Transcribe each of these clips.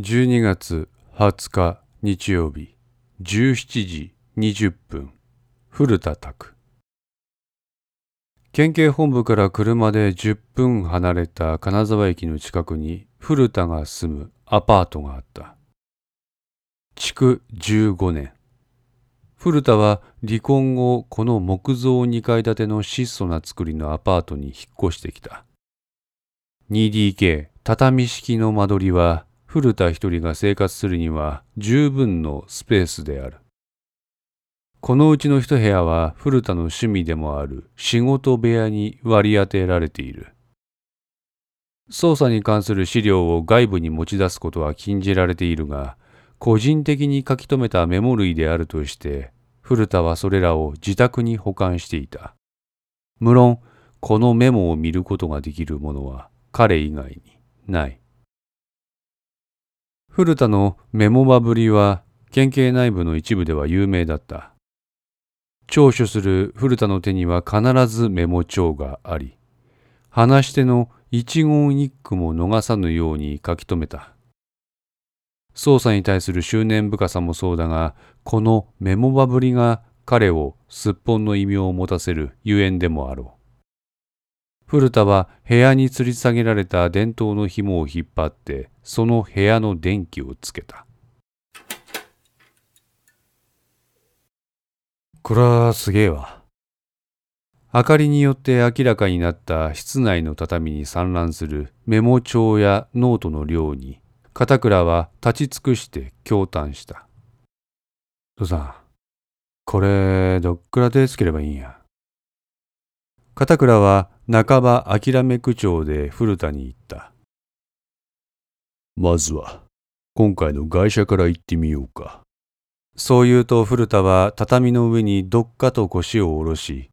12月20日日曜日17時20分古田拓県警本部から車で10分離れた金沢駅の近くに古田が住むアパートがあった。築15年。古田は離婚後この木造2階建ての質素な造りのアパートに引っ越してきた。2DK 畳式の間取りは古田一人が生活するには十分のスペースである。このうちの一部屋は古田の趣味でもある仕事部屋に割り当てられている。捜査に関する資料を外部に持ち出すことは禁じられているが個人的に書き留めたメモ類であるとして古田はそれらを自宅に保管していた。無論このメモを見ることができるものは彼以外にない。古田のメモ場ぶりは県警内部の一部では有名だった聴取する古田の手には必ずメモ帳があり話し手の一言一句も逃さぬように書き留めた捜査に対する執念深さもそうだが、このメモバぶりが彼をすっぽんの異名を持たせるゆえんでもあろう。古田は部屋に吊り下げられた電灯の紐を引っ張って、その部屋の電気をつけた。これはすげえわ。明かりによって明らかになった室内の畳に散乱するメモ帳やノートの量に片倉は立ち尽くして驚嘆した。父さん、これ、どっから手つければいいんや？片倉は半ば諦め口調で古田に言った。まずは、今回の外車から行ってみようか。そう言うと古田は畳の上にどっかと腰を下ろし、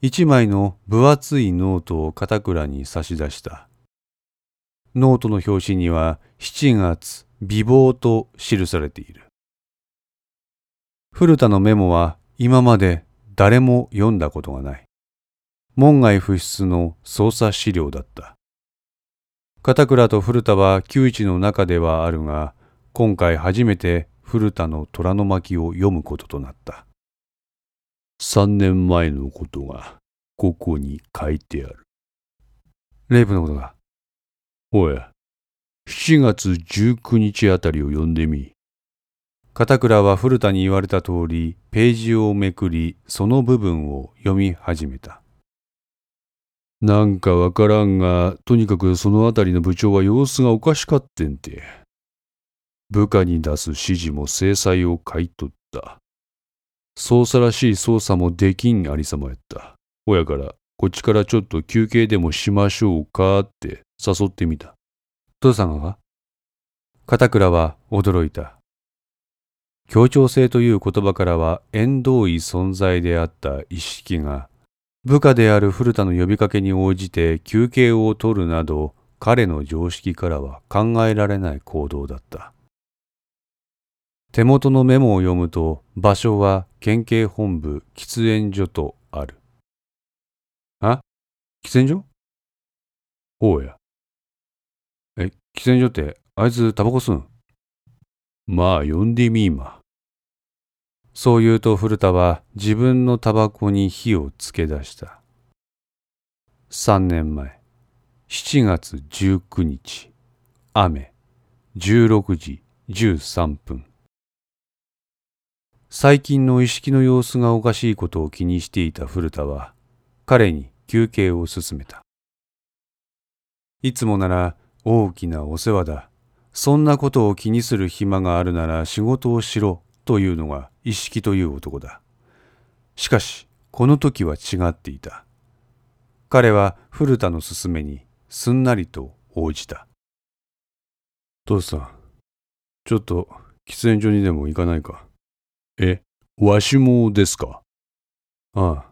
一枚の分厚いノートを片倉に差し出した。ノートの表紙には7月美貌と記されている。古田のメモは今まで誰も読んだことがない。門外不出の捜査資料だった。片倉と古田は旧知の中ではあるが、今回初めて古田の虎の巻を読むこととなった。三年前のことがここに書いてある。レイプのことがおや、7月19日あたりを読んでみ。片倉は古田に言われた通り、ページをめくり、その部分を読み始めた。なんかわからんが、とにかくそのあたりの部長は様子がおかしかってんて。部下に出す指示も制裁を買い取った。捜査らしい捜査もできんありさまやった。ほやから、こっちからちょっと休憩でもしましょうかって誘ってみた。父さんが片倉は驚いた。協調性という言葉からは縁遠い存在であった意識が、部下である古田の呼びかけに応じて休憩を取るなど、彼の常識からは考えられない行動だった。手元のメモを読むと、場所は県警本部喫煙所とある。あ？喫煙所？ほうや。え、喫煙所ってあいつタバコ吸うんまあ呼んでみーま。そう言うと古田は自分のタバコに火をつけ出した。三年前、7月19日、雨、16時13分。最近の意識の様子がおかしいことを気にしていた古田は、彼に休憩を進めた。いつもなら大きなお世話だ。そんなことを気にする暇があるなら仕事をしろというのが意識という男だ。しかし、この時は違っていた。彼は古田の勧めにすんなりと応じた。父さん、ちょっと喫煙所にでも行かないか？え、わしもですか？ああ。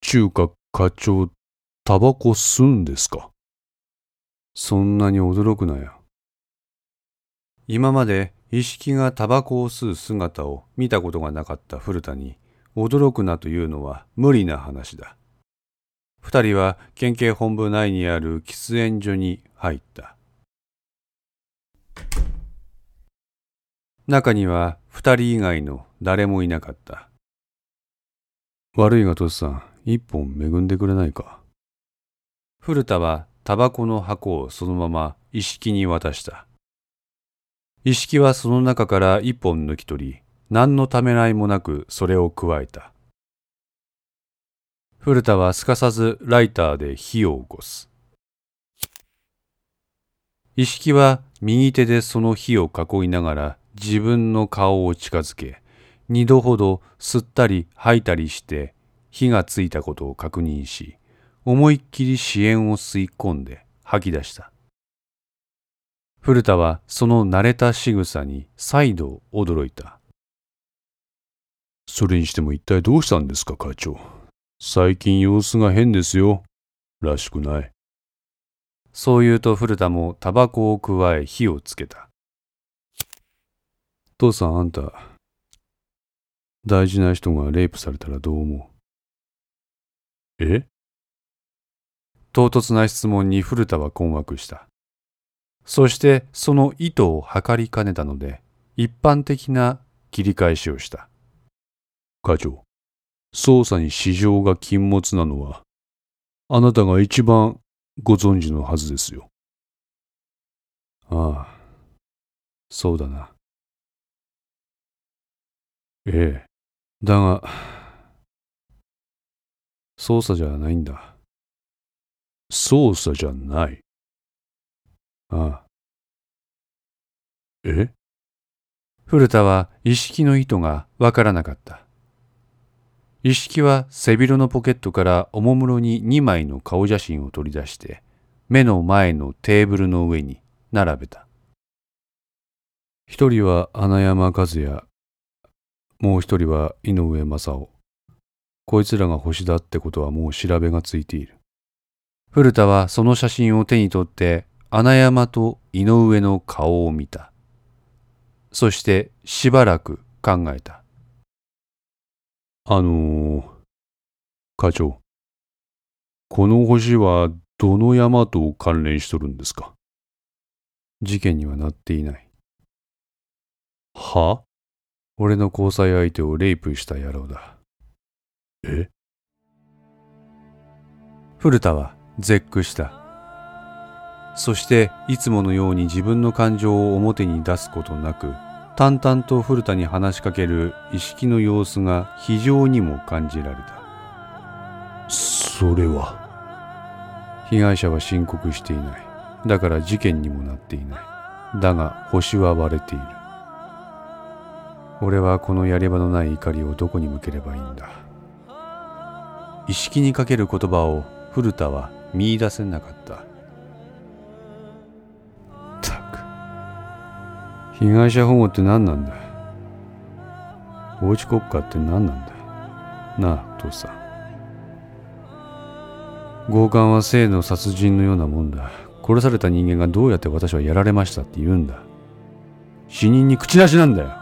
中華課長、タバコ吸うんですか？そんなに驚くなよ。今まで意識がタバコを吸う姿を見たことがなかった古田に驚くなというのは無理な話だ。二人は県警本部内にある喫煙所に入った。中には二人以外の誰もいなかった。悪いがトシさん、一本恵んでくれないか？古田はタバコの箱をそのまま一式に渡した。一式はその中から一本抜き取り、何のためらいもなくそれを加えた。古田はすかさずライターで火を起こす。意識は右手でその火を囲いながら自分の顔を近づけ、二度ほど吸ったり吐いたりして火がついたことを確認し、思いっきり支援を吸い込んで吐き出した。古田はその慣れた仕草に再度驚いた。それにしても一体どうしたんですか、課長。最近様子が変ですよ。らしくない。そう言うと古田もタバコをくわえ火をつけた。父さんあんた、大事な人がレイプされたらどう思う？え？唐突な質問に古田は困惑した。そしてその意図を測りかねたので、一般的な切り返しをした。課長、捜査に市場が禁物なのは、あなたが一番ご存知のはずですよ。ああ、そうだな。ええ。だが、捜査じゃないんだ。捜査じゃない。ああ。え？古田は意識の意図がわからなかった。一式は背広のポケットからおもむろに2枚の顔写真を取り出して目の前のテーブルの上に並べた。一人は穴山和也、もう一人は井上正雄。こいつらが星だってことはもう調べがついている。古田はその写真を手に取って穴山と井上の顔を見た。そしてしばらく考えた。あのー、課長。この星はどの山と関連しとるんですか？事件にはなっていない。は？俺の交際相手をレイプした野郎だ。え？古田は絶句した。そしていつものように自分の感情を表に出すことなく淡々と古田に話しかける意識の様子が非常にも感じられた。それは？被害者は申告していない。だから事件にもなっていない。だが星は割れている。俺はこのやり場のない怒りをどこに向ければいいんだ？意識にかける言葉を古田は見いだせなかった。被害者保護って何なんだ法治国家って何なんだなあ、父さん。強姦は性の殺人のようなもんだ。殺された人間がどうやって私はやられましたって言うんだ。死人に口なしなんだよ。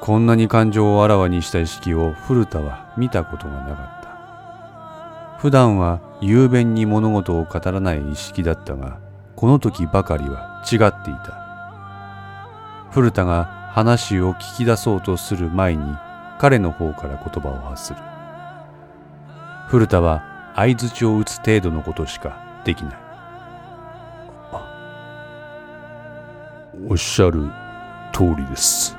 こんなに感情をあらわにした意識を古田は見たことがなかった。普段は雄弁に物事を語らない意識だったが、この時ばかりは違っていた。古田が話を聞き出そうとする前に彼の方から言葉を発する。古田は相槌を打つ程度のことしかできない。おっしゃる通りです。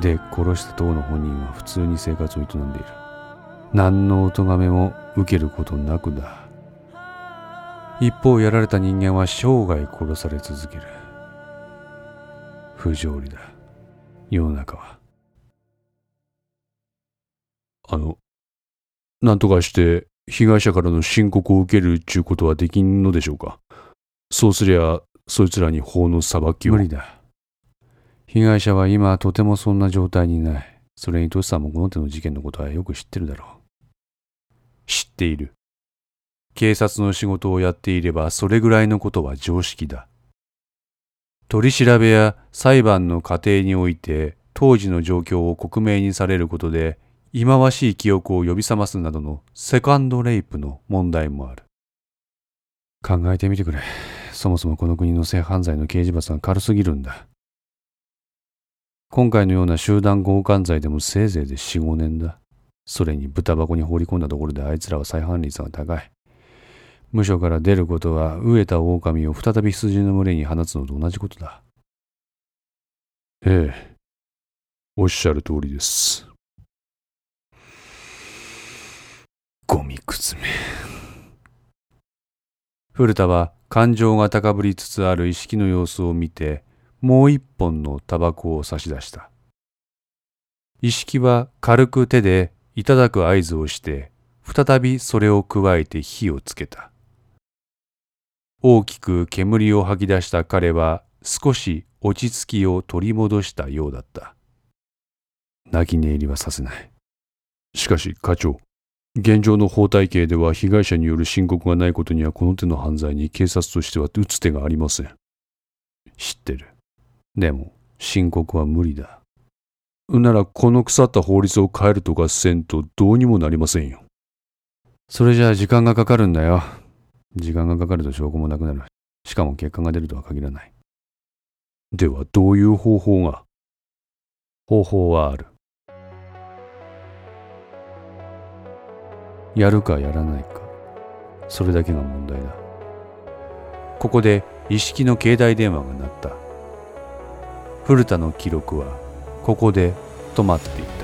で、殺した党の本人は普通に生活を営んでいる。何のお咎めも受けることなくだ。一方やられた人間は生涯殺され続ける。不条理だ。世の中は。あの何とかして被害者からの申告を受けるっちゅうことはできんのでしょうか。そうすりゃそいつらに法の裁きを。無理だ。被害者は今とてもそんな状態にない。それにトシさんもこの手の事件のことはよく知ってるだろう。知っている警察の仕事をやっていればそれぐらいのことは常識だ。取り調べや裁判の過程において当時の状況を克明にされることで忌まわしい記憶を呼び覚ますなどのセカンドレイプの問題もある。考えてみてくれ。そもそもこの国の性犯罪の刑事罰が軽すぎるんだ。今回のような集団強姦罪でもせいぜいで4、5年だ。それに豚箱に放り込んだところであいつらは再犯率が高い。無所から出ることは飢えた狼を再び羊の群れに放つのと同じことだ。ええ、おっしゃる通りです。ゴミくずめ。古田は感情が高ぶりつつある意識の様子を見て、もう一本のタバコを差し出した。意識は軽く手でいただく合図をして、再びそれを加えて火をつけた。大きく煙を吐き出した彼は少し落ち着きを取り戻したようだった。泣き寝入りはさせない。しかし課長、現状の法体系では被害者による申告がないことにはこの手の犯罪に警察としては打つ手がありません。知ってる。でも、申告は無理だ。ならこの腐った法律を変えるとかせんとどうにもなりませんよ。それじゃあ時間がかかるんだよ。時間がかかると証拠もなくなる。しかも結果が出るとは限らない。ではどういう方法が？方法はある。やるかやらないかそれだけが問題だここで一式の携帯電話が鳴った古田の記録はここで止まっていた